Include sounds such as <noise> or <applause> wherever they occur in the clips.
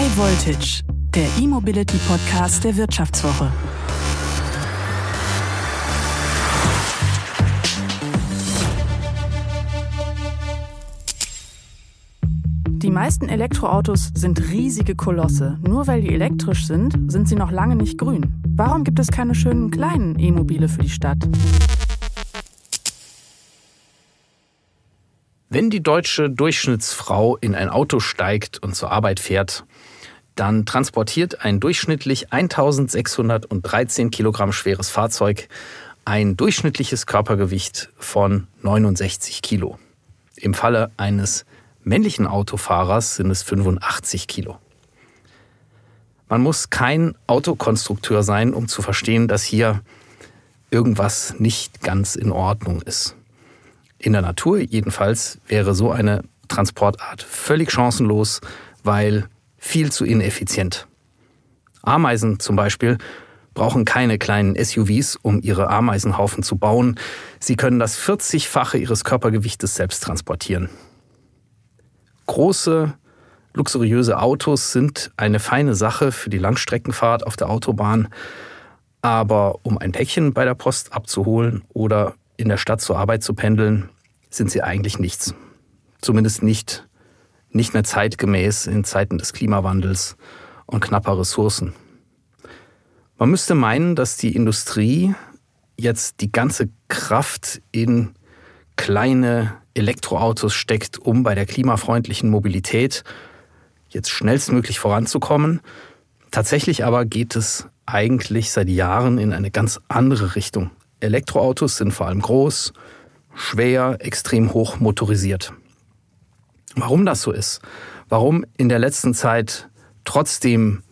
High Voltage, der E-Mobility Podcast der Wirtschaftswoche. Die meisten Elektroautos sind riesige Kolosse. Nur weil die elektrisch sind, sind sie noch lange nicht grün. Warum gibt es keine schönen kleinen E-Mobile für die Stadt? Wenn die deutsche Durchschnittsfrau in ein Auto steigt und zur Arbeit fährt, dann transportiert ein durchschnittlich 1613 Kilogramm schweres Fahrzeug ein durchschnittliches Körpergewicht von 69 Kilo. Im Falle eines männlichen Autofahrers sind es 85 Kilo. Man muss kein Autokonstrukteur sein, um zu verstehen, dass hier irgendwas nicht ganz in Ordnung ist. In der Natur jedenfalls wäre so eine Transportart völlig chancenlos, weil viel zu ineffizient. Ameisen zum Beispiel brauchen keine kleinen SUVs, um ihre Ameisenhaufen zu bauen. Sie können das 40-fache ihres Körpergewichtes selbst transportieren. Große, luxuriöse Autos sind eine feine Sache für die Langstreckenfahrt auf der Autobahn, aber um ein Päckchen bei der Post abzuholen oder in der Stadt zur Arbeit zu pendeln, sind sie eigentlich nichts. Zumindest nicht, nicht mehr zeitgemäß in Zeiten des Klimawandels und knapper Ressourcen. Man müsste meinen, dass die Industrie jetzt die ganze Kraft in kleine Elektroautos steckt, um bei der klimafreundlichen Mobilität jetzt schnellstmöglich voranzukommen. Tatsächlich aber geht es eigentlich seit Jahren in eine ganz andere Richtung. Elektroautos sind vor allem groß, schwer, extrem hoch motorisiert. Warum das so ist, warum in der letzten Zeit trotzdem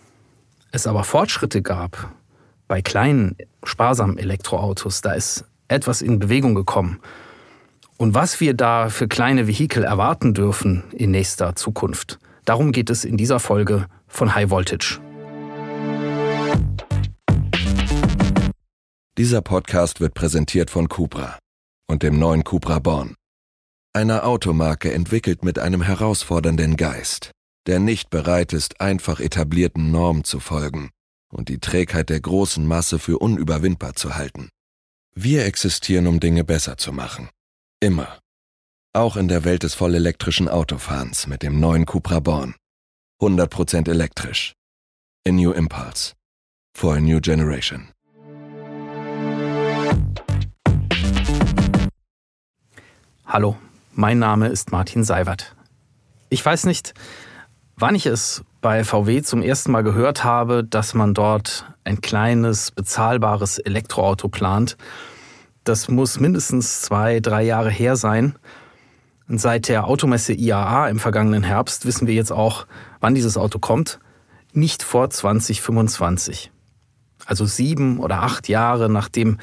es aber Fortschritte gab bei kleinen, sparsamen Elektroautos, da ist etwas in Bewegung gekommen. Und was wir da für kleine Vehikel erwarten dürfen in nächster Zukunft, darum geht es in dieser Folge von High Voltage. Dieser Podcast wird präsentiert von Cupra und dem neuen Cupra Born. Einer Automarke entwickelt mit einem herausfordernden Geist, der nicht bereit ist, einfach etablierten Normen zu folgen und die Trägheit der großen Masse für unüberwindbar zu halten. Wir existieren, um Dinge besser zu machen. Immer. Auch in der Welt des vollelektrischen Autofahrens mit dem neuen Cupra Born. 100% elektrisch. A New Impulse. For a New Generation. Hallo, mein Name ist Martin Seiwert. Ich weiß nicht, wann ich es bei VW zum ersten Mal gehört habe, dass man dort ein kleines, bezahlbares Elektroauto plant. Das muss mindestens zwei, drei Jahre her sein. Und seit der Automesse IAA im vergangenen Herbst wissen wir jetzt auch, wann dieses Auto kommt. Nicht vor 2025. Also sieben oder acht Jahre nachdem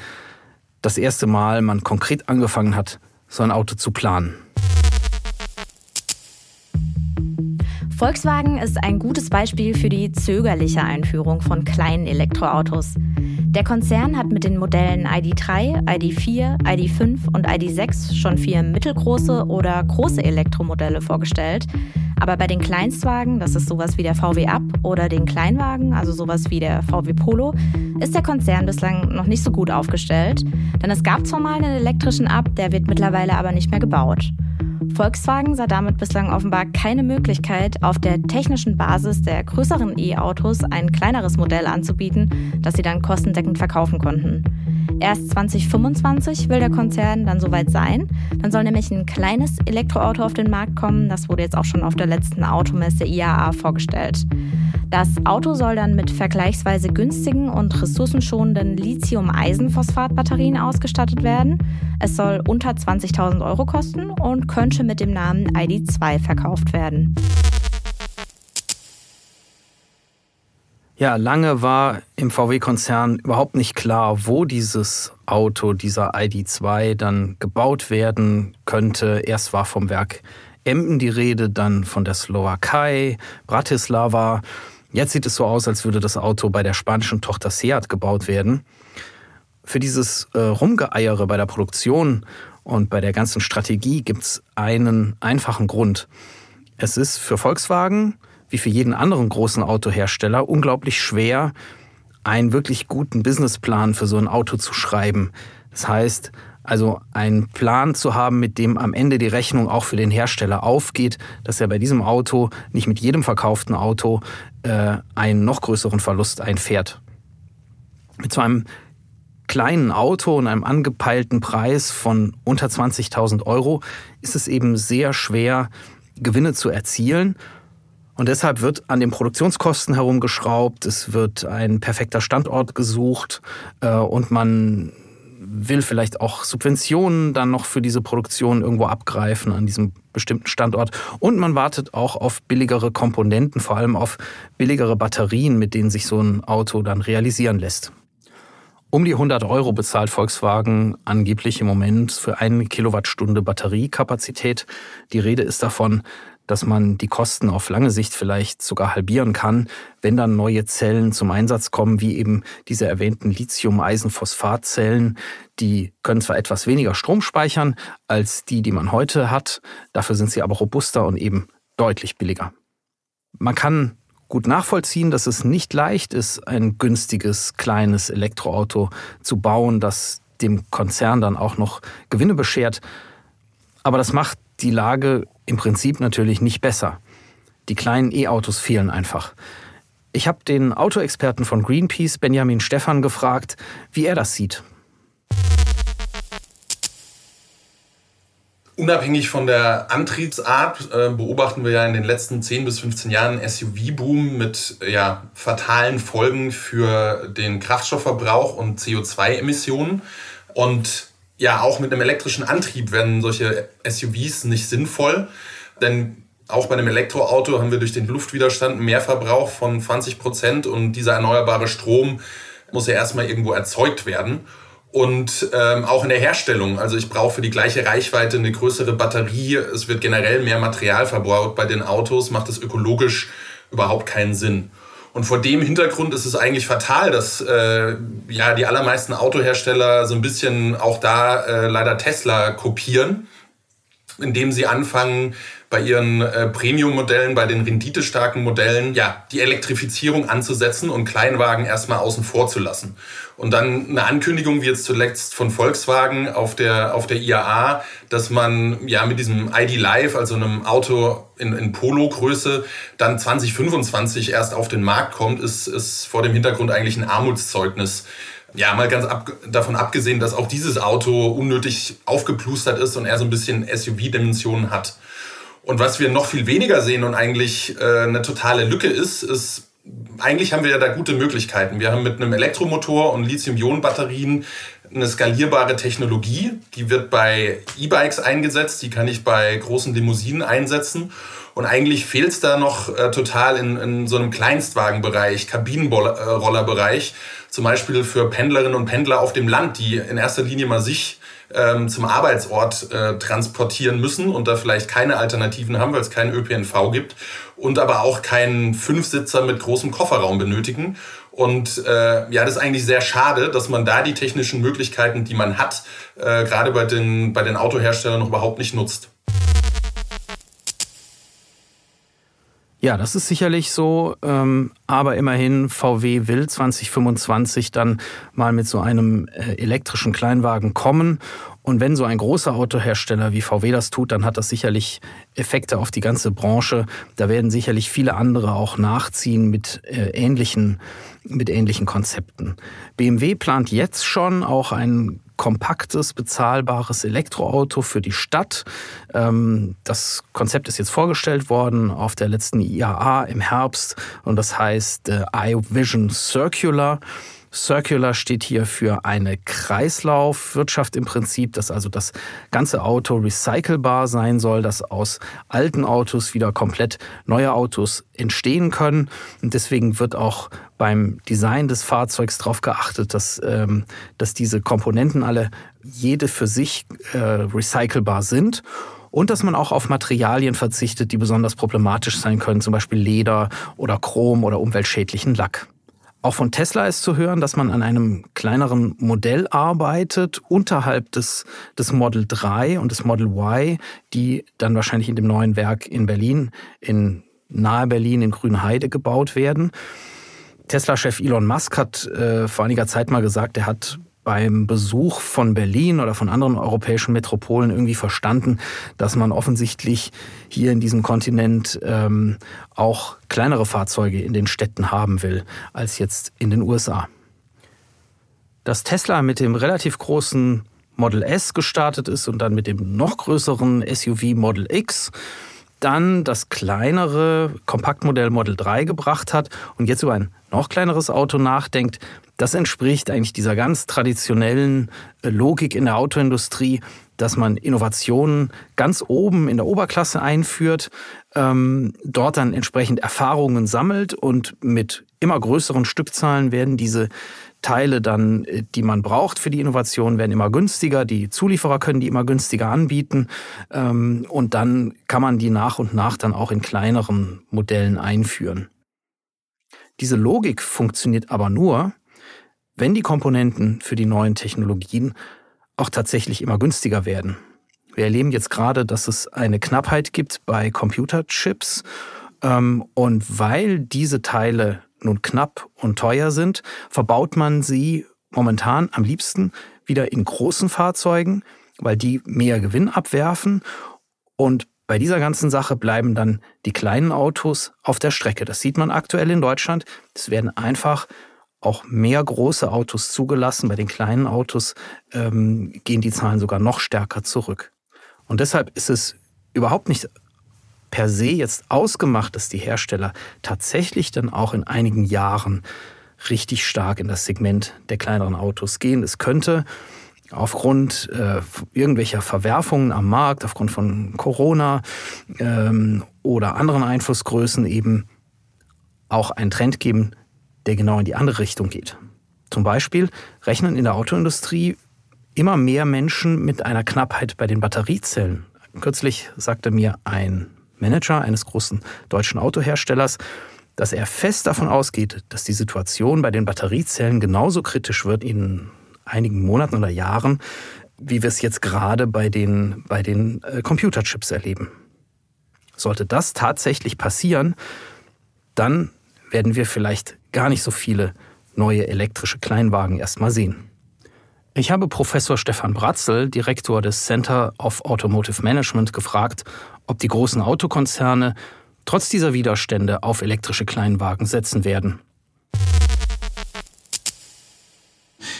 das erste Mal man konkret angefangen hat, so ein Auto zu planen. Volkswagen ist ein gutes Beispiel für die zögerliche Einführung von kleinen Elektroautos. Der Konzern hat mit den Modellen ID3, ID4, ID5 und ID6 schon vier mittelgroße oder große Elektromodelle vorgestellt. Aber bei den Kleinstwagen, das ist sowas wie der VW Up oder den Kleinwagen, also sowas wie der VW Polo, ist der Konzern bislang noch nicht so gut aufgestellt. Denn es gab zwar mal einen elektrischen Up, der wird mittlerweile aber nicht mehr gebaut. Volkswagen sah damit bislang offenbar keine Möglichkeit, auf der technischen Basis der größeren E-Autos ein kleineres Modell anzubieten, das sie dann kostendeckend verkaufen konnten. Erst 2025 will der Konzern dann soweit sein. Dann soll nämlich ein kleines Elektroauto auf den Markt kommen. Das wurde jetzt auch schon auf der letzten Automesse IAA vorgestellt. Das Auto soll dann mit vergleichsweise günstigen und ressourcenschonenden Lithium-Eisenphosphat-Batterien ausgestattet werden. Es soll unter 20.000 Euro kosten und könnte mit dem Namen ID2 verkauft werden. Ja, lange war im VW-Konzern überhaupt nicht klar, wo dieses Auto, dieser ID2 dann gebaut werden könnte. Erst war vom Werk Emden die Rede, dann von der Slowakei, Bratislava. Jetzt sieht es so aus, als würde das Auto bei der spanischen Tochter Seat gebaut werden. Für dieses äh, Rumgeeiere bei der Produktion und bei der ganzen Strategie gibt es einen einfachen Grund. Es ist für Volkswagen wie für jeden anderen großen Autohersteller unglaublich schwer, einen wirklich guten Businessplan für so ein Auto zu schreiben. Das heißt, also einen Plan zu haben, mit dem am Ende die Rechnung auch für den Hersteller aufgeht, dass er bei diesem Auto nicht mit jedem verkauften Auto äh, einen noch größeren Verlust einfährt. Mit so einem kleinen Auto und einem angepeilten Preis von unter 20.000 Euro ist es eben sehr schwer, Gewinne zu erzielen. Und deshalb wird an den Produktionskosten herumgeschraubt, es wird ein perfekter Standort gesucht äh, und man will vielleicht auch Subventionen dann noch für diese Produktion irgendwo abgreifen an diesem bestimmten Standort. Und man wartet auch auf billigere Komponenten, vor allem auf billigere Batterien, mit denen sich so ein Auto dann realisieren lässt. Um die 100 Euro bezahlt Volkswagen angeblich im Moment für eine Kilowattstunde Batteriekapazität. Die Rede ist davon, dass man die Kosten auf lange Sicht vielleicht sogar halbieren kann, wenn dann neue Zellen zum Einsatz kommen, wie eben diese erwähnten Lithium-Eisenphosphat-Zellen. Die können zwar etwas weniger Strom speichern als die, die man heute hat, dafür sind sie aber robuster und eben deutlich billiger. Man kann gut nachvollziehen, dass es nicht leicht ist, ein günstiges, kleines Elektroauto zu bauen, das dem Konzern dann auch noch Gewinne beschert. Aber das macht die Lage im Prinzip natürlich nicht besser. Die kleinen E-Autos fehlen einfach. Ich habe den Autoexperten von Greenpeace, Benjamin Stephan, gefragt, wie er das sieht. Unabhängig von der Antriebsart äh, beobachten wir ja in den letzten 10 bis 15 Jahren SUV-Boom mit ja, fatalen Folgen für den Kraftstoffverbrauch und CO2-Emissionen. Und ja, auch mit einem elektrischen Antrieb werden solche SUVs nicht sinnvoll, denn auch bei einem Elektroauto haben wir durch den Luftwiderstand mehr Verbrauch von 20 Prozent und dieser erneuerbare Strom muss ja erstmal irgendwo erzeugt werden. Und ähm, auch in der Herstellung. Also ich brauche für die gleiche Reichweite eine größere Batterie. Es wird generell mehr Material verbraucht bei den Autos, macht es ökologisch überhaupt keinen Sinn. Und vor dem Hintergrund ist es eigentlich fatal, dass äh, ja die allermeisten Autohersteller so ein bisschen auch da äh, leider Tesla kopieren, indem sie anfangen, bei ihren äh, Premium-Modellen, bei den renditestarken Modellen, ja, die Elektrifizierung anzusetzen und Kleinwagen erstmal außen vor zu lassen. Und dann eine Ankündigung, wie jetzt zuletzt von Volkswagen auf der, auf der IAA, dass man ja mit diesem ID Live, also einem Auto in, in Polo-Größe, dann 2025 erst auf den Markt kommt, ist, ist vor dem Hintergrund eigentlich ein Armutszeugnis. Ja, mal ganz ab, davon abgesehen, dass auch dieses Auto unnötig aufgeplustert ist und eher so ein bisschen SUV-Dimensionen hat. Und was wir noch viel weniger sehen und eigentlich äh, eine totale Lücke ist, ist eigentlich haben wir ja da gute Möglichkeiten. Wir haben mit einem Elektromotor und Lithium-Ionen-Batterien eine skalierbare Technologie. Die wird bei E-Bikes eingesetzt, die kann ich bei großen Limousinen einsetzen. Und eigentlich fehlt es da noch äh, total in, in so einem Kleinstwagenbereich, Kabinenrollerbereich, zum Beispiel für Pendlerinnen und Pendler auf dem Land, die in erster Linie mal sich ähm, zum Arbeitsort äh, transportieren müssen und da vielleicht keine Alternativen haben, weil es keinen ÖPNV gibt und aber auch keinen Fünfsitzer mit großem Kofferraum benötigen. Und äh, ja, das ist eigentlich sehr schade, dass man da die technischen Möglichkeiten, die man hat, äh, gerade bei den, bei den Autoherstellern noch überhaupt nicht nutzt. Ja, das ist sicherlich so, ähm, aber immerhin VW will 2025 dann mal mit so einem äh, elektrischen Kleinwagen kommen. Und wenn so ein großer Autohersteller wie VW das tut, dann hat das sicherlich Effekte auf die ganze Branche. Da werden sicherlich viele andere auch nachziehen mit äh, ähnlichen, mit ähnlichen Konzepten. BMW plant jetzt schon auch einen kompaktes, bezahlbares Elektroauto für die Stadt. Ähm, das Konzept ist jetzt vorgestellt worden auf der letzten IAA im Herbst und das heißt äh, iVision Circular. Circular steht hier für eine Kreislaufwirtschaft im Prinzip, dass also das ganze Auto recycelbar sein soll, dass aus alten Autos wieder komplett neue Autos entstehen können. Und deswegen wird auch beim Design des Fahrzeugs darauf geachtet, dass, ähm, dass diese Komponenten alle jede für sich äh, recycelbar sind und dass man auch auf Materialien verzichtet, die besonders problematisch sein können, zum Beispiel Leder oder Chrom oder umweltschädlichen Lack. Auch von Tesla ist zu hören, dass man an einem kleineren Modell arbeitet, unterhalb des, des Model 3 und des Model Y, die dann wahrscheinlich in dem neuen Werk in Berlin in nahe Berlin in Grünheide gebaut werden. Tesla-Chef Elon Musk hat äh, vor einiger Zeit mal gesagt, er hat beim Besuch von Berlin oder von anderen europäischen Metropolen irgendwie verstanden, dass man offensichtlich hier in diesem Kontinent ähm, auch kleinere Fahrzeuge in den Städten haben will als jetzt in den USA. Dass Tesla mit dem relativ großen Model S gestartet ist und dann mit dem noch größeren SUV Model X dann das kleinere Kompaktmodell Model 3 gebracht hat und jetzt über ein noch kleineres Auto nachdenkt, das entspricht eigentlich dieser ganz traditionellen äh, Logik in der Autoindustrie, dass man Innovationen ganz oben in der Oberklasse einführt, ähm, dort dann entsprechend Erfahrungen sammelt und mit immer größeren Stückzahlen werden diese Teile dann, äh, die man braucht für die Innovation, werden immer günstiger. Die Zulieferer können die immer günstiger anbieten. Ähm, und dann kann man die nach und nach dann auch in kleineren Modellen einführen. Diese Logik funktioniert aber nur, wenn die Komponenten für die neuen Technologien auch tatsächlich immer günstiger werden. Wir erleben jetzt gerade, dass es eine Knappheit gibt bei Computerchips. Ähm, und weil diese Teile nun knapp und teuer sind, verbaut man sie momentan am liebsten wieder in großen Fahrzeugen, weil die mehr Gewinn abwerfen. Und bei dieser ganzen Sache bleiben dann die kleinen Autos auf der Strecke. Das sieht man aktuell in Deutschland. Es werden einfach auch mehr große Autos zugelassen. Bei den kleinen Autos ähm, gehen die Zahlen sogar noch stärker zurück. Und deshalb ist es überhaupt nicht per se jetzt ausgemacht, dass die Hersteller tatsächlich dann auch in einigen Jahren richtig stark in das Segment der kleineren Autos gehen. Es könnte aufgrund äh, irgendwelcher Verwerfungen am Markt, aufgrund von Corona ähm, oder anderen Einflussgrößen eben auch einen Trend geben, der genau in die andere Richtung geht. Zum Beispiel rechnen in der Autoindustrie immer mehr Menschen mit einer Knappheit bei den Batteriezellen. Kürzlich sagte mir ein Manager eines großen deutschen Autoherstellers, dass er fest davon ausgeht, dass die Situation bei den Batteriezellen genauso kritisch wird in einigen Monaten oder Jahren, wie wir es jetzt gerade bei den, bei den äh, Computerchips erleben. Sollte das tatsächlich passieren, dann werden wir vielleicht gar nicht so viele neue elektrische Kleinwagen erstmal sehen. Ich habe Professor Stefan Bratzel, Direktor des Center of Automotive Management, gefragt, ob die großen Autokonzerne trotz dieser Widerstände auf elektrische Kleinwagen setzen werden.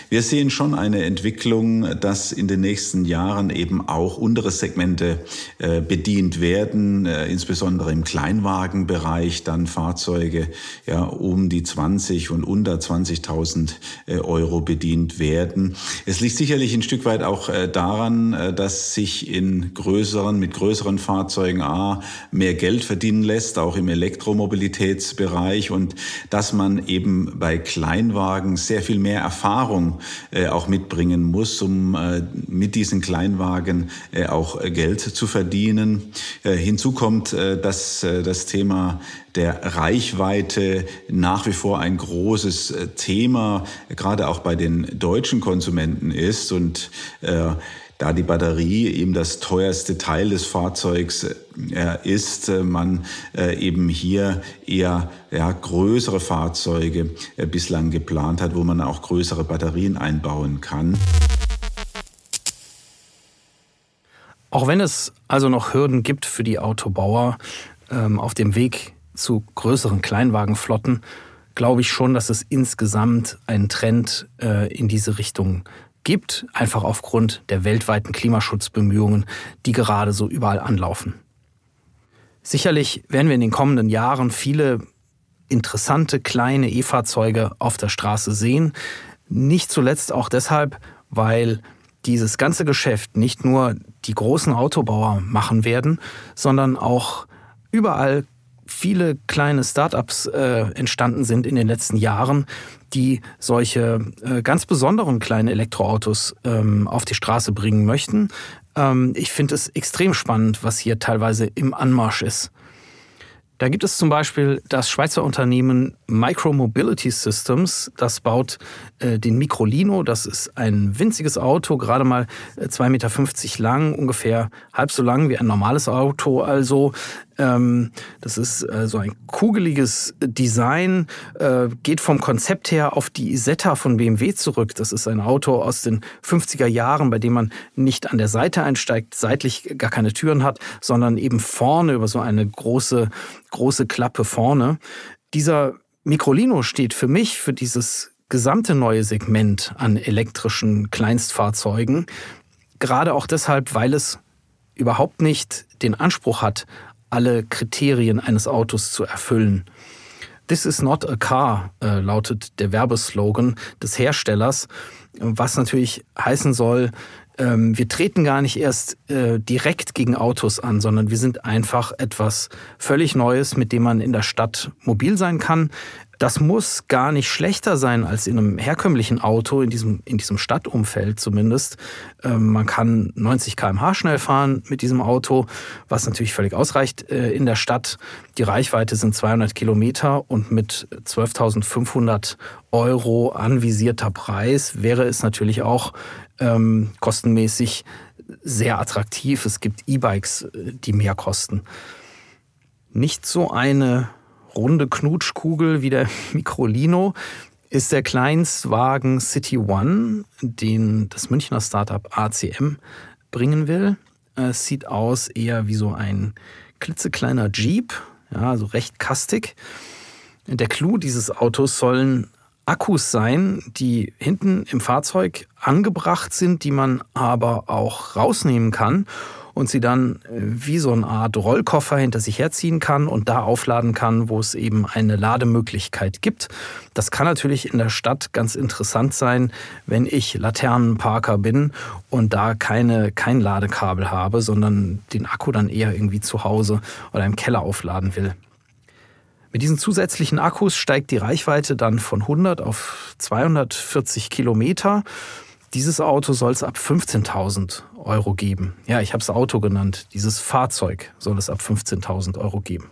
Wir sehen schon eine Entwicklung, dass in den nächsten Jahren eben auch untere Segmente äh, bedient werden, äh, insbesondere im Kleinwagenbereich dann Fahrzeuge ja um die 20 und unter 20.000 äh, Euro bedient werden. Es liegt sicherlich ein Stück weit auch daran, dass sich in größeren, mit größeren Fahrzeugen A mehr Geld verdienen lässt, auch im Elektromobilitätsbereich und dass man eben bei Kleinwagen sehr viel mehr Erfahrung äh, auch mitbringen muss, um äh, mit diesen Kleinwagen äh, auch Geld zu verdienen. hinzu kommt, dass das Thema der Reichweite nach wie vor ein großes Thema, gerade auch bei den deutschen Konsumenten ist und da die Batterie eben das teuerste Teil des Fahrzeugs äh, ist, äh, man äh, eben hier eher ja, größere Fahrzeuge bislang geplant hat, wo man auch größere Batterien einbauen kann. Auch wenn es also noch Hürden gibt für die Autobauer ähm, auf dem Weg zu größeren Kleinwagenflotten, glaube ich schon, dass es insgesamt einen Trend äh, in diese Richtung gibt, einfach aufgrund der weltweiten Klimaschutzbemühungen, die gerade so überall anlaufen. Sicherlich werden wir in den kommenden Jahren viele interessante kleine E-Fahrzeuge auf der Straße sehen. Nicht zuletzt auch deshalb, weil dieses ganze Geschäft nicht nur die großen Autobauer machen werden, sondern auch überall viele kleine Startups äh, entstanden sind in den letzten Jahren, die solche äh, ganz besonderen kleinen Elektroautos ähm, auf die Straße bringen möchten. Ähm, ich finde es extrem spannend, was hier teilweise im Anmarsch ist. Da gibt es zum Beispiel das Schweizer Unternehmen Micromobility Systems. Das baut äh, den Microlino. Das ist ein winziges Auto, gerade mal äh, 2,50 Meter lang, ungefähr halb so lang wie ein normales Auto. Also das ist äh, so ein kugeliges Design, äh, geht vom Konzept her auf die Isetta von BMW zurück. Das ist ein Auto aus den 50er Jahren, bei dem man nicht an der Seite einsteigt, seitlich gar keine Türen hat, sondern eben vorne über so eine große, große Klappe vorne. Dieser Microlino steht für mich für dieses gesamte neue Segment an elektrischen Kleinstfahrzeugen. Gerade auch deshalb, weil es überhaupt nicht den Anspruch hat, alle Kriterien eines Autos zu erfüllen. This is not a car, äh, lautet der Werbeslogan des Herstellers, was natürlich heißen soll, ähm, wir treten gar nicht erst äh, direkt gegen Autos an, sondern wir sind einfach etwas völlig Neues, mit dem man in der Stadt mobil sein kann. Das muss gar nicht schlechter sein als in einem herkömmlichen Auto, in diesem, in diesem Stadtumfeld zumindest. Ähm, man kann 90 km/h schnell fahren mit diesem Auto, was natürlich völlig ausreicht äh, in der Stadt. Die Reichweite sind 200 Kilometer und mit 12.500 Euro anvisierter Preis wäre es natürlich auch ähm, kostenmäßig sehr attraktiv. Es gibt E-Bikes, äh, die mehr kosten. Nicht so eine runde Knutschkugel wie der <laughs> Microlino ist der Kleinstwagen City One, den das Münchner Startup ACM bringen will. Es sieht aus eher wie so ein klitzekleiner Jeep, ja, also recht kastig. Der Clou dieses Autos sollen Akkus sein, die hinten im Fahrzeug angebracht sind, die man aber auch rausnehmen kann und sie dann äh, wie so eine Art Rollkoffer hinter sich herziehen kann und da aufladen kann, wo es eben eine Lademöglichkeit gibt. Das kann natürlich in der Stadt ganz interessant sein, wenn ich Laternenparker bin und da keine, kein Ladekabel habe, sondern den Akku dann eher irgendwie zu Hause oder im Keller aufladen will. Mit diesen zusätzlichen Akkus steigt die Reichweite dann von 100 auf 240 Kilometer. Dieses Auto soll es ab 15.000 Euro geben. Ja, ich habe es Auto genannt. Dieses Fahrzeug soll es ab 15.000 Euro geben.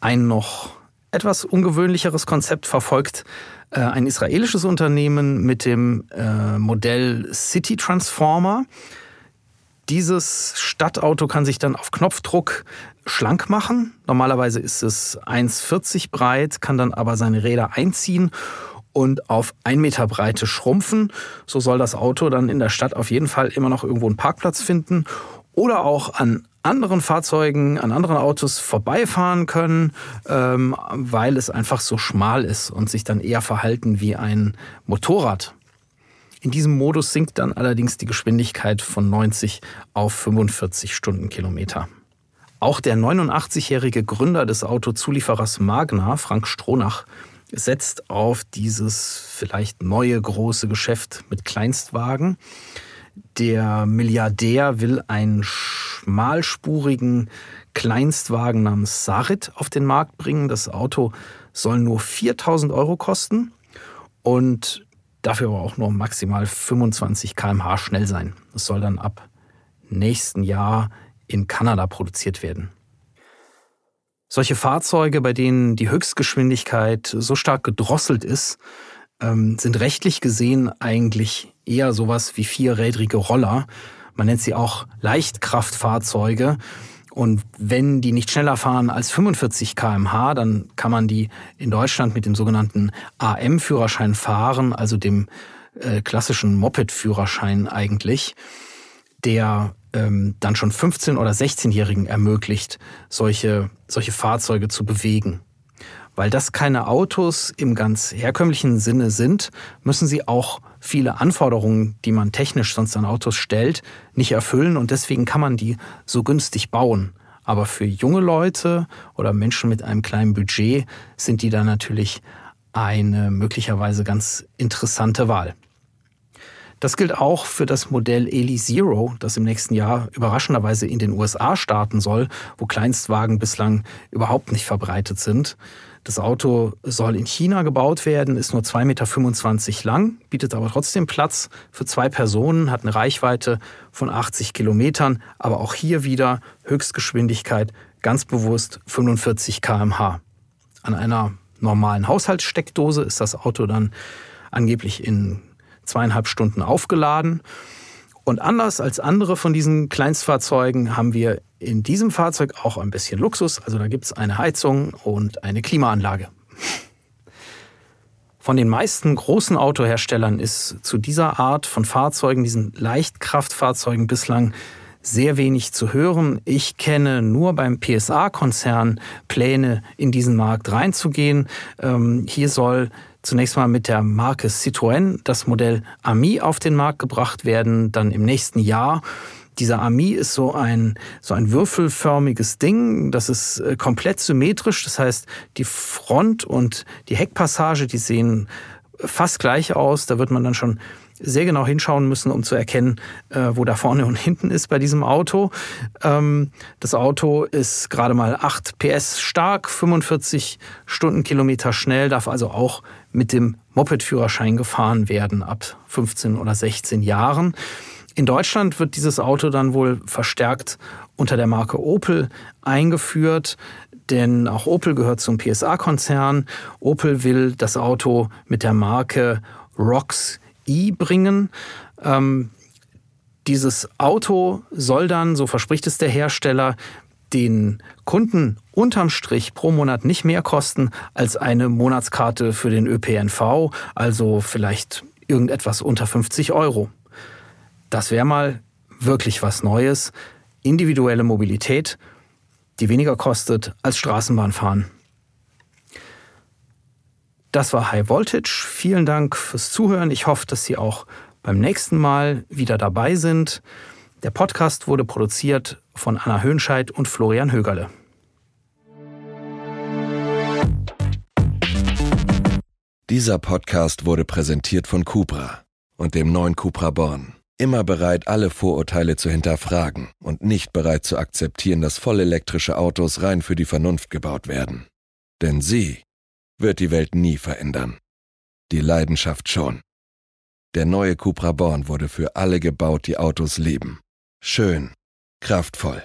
Ein noch etwas ungewöhnlicheres Konzept verfolgt äh, ein israelisches Unternehmen mit dem äh, Modell City Transformer. Dieses Stadtauto kann sich dann auf Knopfdruck schlank machen. Normalerweise ist es 1,40 breit, kann dann aber seine Räder einziehen und auf ein Meter Breite schrumpfen. So soll das Auto dann in der Stadt auf jeden Fall immer noch irgendwo einen Parkplatz finden oder auch an anderen Fahrzeugen, an anderen Autos vorbeifahren können, ähm, weil es einfach so schmal ist und sich dann eher verhalten wie ein Motorrad. In diesem Modus sinkt dann allerdings die Geschwindigkeit von 90 auf 45 Stundenkilometer. Auch der 89-jährige Gründer des Autozulieferers Magna, Frank Stronach, setzt auf dieses vielleicht neue große Geschäft mit Kleinstwagen. Der Milliardär will einen schmalspurigen Kleinstwagen namens Sarit auf den Markt bringen. Das Auto soll nur 4000 Euro kosten und dafür aber auch nur maximal 25 km/h schnell sein. Das soll dann ab nächsten Jahr in Kanada produziert werden. Solche Fahrzeuge, bei denen die Höchstgeschwindigkeit so stark gedrosselt ist, ähm, sind rechtlich gesehen eigentlich eher sowas wie vierrädrige Roller. Man nennt sie auch Leichtkraftfahrzeuge. Und wenn die nicht schneller fahren als 45 kmh, dann kann man die in Deutschland mit dem sogenannten AM-Führerschein fahren, also dem äh, klassischen Moped-Führerschein eigentlich, der ähm, dann schon 15- oder 16-Jährigen ermöglicht, solche, solche Fahrzeuge zu bewegen. Weil das keine Autos im ganz herkömmlichen Sinne sind, müssen sie auch viele Anforderungen, die man technisch sonst an Autos stellt, nicht erfüllen und deswegen kann man die so günstig bauen. Aber für junge Leute oder Menschen mit einem kleinen Budget sind die dann natürlich eine möglicherweise ganz interessante Wahl. Das gilt auch für das Modell Eli Zero, das im nächsten Jahr überraschenderweise in den USA starten soll, wo Kleinstwagen bislang überhaupt nicht verbreitet sind. Das Auto soll in China gebaut werden, ist nur 2,25 Meter lang, bietet aber trotzdem Platz für zwei Personen, hat eine Reichweite von 80 Kilometern, aber auch hier wieder Höchstgeschwindigkeit ganz bewusst 45 kmh. An einer normalen Haushaltssteckdose ist das Auto dann angeblich in zweieinhalb Stunden aufgeladen. Und anders als andere von diesen Kleinstfahrzeugen haben wir in diesem Fahrzeug auch ein bisschen Luxus. Also da gibt es eine Heizung und eine Klimaanlage. Von den meisten großen Autoherstellern ist zu dieser Art von Fahrzeugen, diesen Leichtkraftfahrzeugen bislang sehr wenig zu hören. Ich kenne nur beim PSA-Konzern Pläne, in diesen Markt reinzugehen. Ähm, hier soll zunächst mal mit der Marke Citroën das Modell Ami auf den Markt gebracht werden, dann im nächsten Jahr. Dieser Ami ist so ein, so ein würfelförmiges Ding. Das ist äh, komplett symmetrisch. Das heißt, die Front und die Heckpassage, die sehen fast gleich aus. Da wird man dann schon sehr genau hinschauen müssen, um zu erkennen, äh, wo da vorne und hinten ist bei diesem Auto. Ähm, das Auto ist gerade mal 8 PS stark, 45 Stundenkilometer schnell, darf also auch mit dem Moped-Führerschein gefahren werden ab 15 oder 16 Jahren. In Deutschland wird dieses Auto dann wohl verstärkt unter der Marke Opel eingeführt, denn auch Opel gehört zum PSA-Konzern. Opel will das Auto mit der Marke ROX i bringen. Ähm, dieses Auto soll dann, so verspricht es der Hersteller, den Kunden unterm Strich pro Monat nicht mehr kosten als eine Monatskarte für den ÖPNV, also vielleicht irgendetwas unter 50 Euro. Das wäre mal wirklich was Neues. Individuelle Mobilität, die weniger kostet als Straßenbahnfahren. Das war High Voltage. Vielen Dank fürs Zuhören. Ich hoffe, dass Sie auch beim nächsten Mal wieder dabei sind. Der Podcast wurde produziert von Anna Höhnscheid und Florian Högerle. Dieser Podcast wurde präsentiert von Cupra und dem neuen Cupra Born. Immer bereit, alle Vorurteile zu hinterfragen und nicht bereit zu akzeptieren, dass vollelektrische Autos rein für die Vernunft gebaut werden. Denn sie wird die Welt nie verändern. Die Leidenschaft schon. Der neue Cupra Born wurde für alle gebaut, die Autos lieben. Schön, kraftvoll,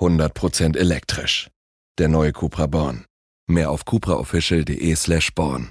100% elektrisch. Der neue Cupra Born. Mehr auf cupraofficial.de slash born.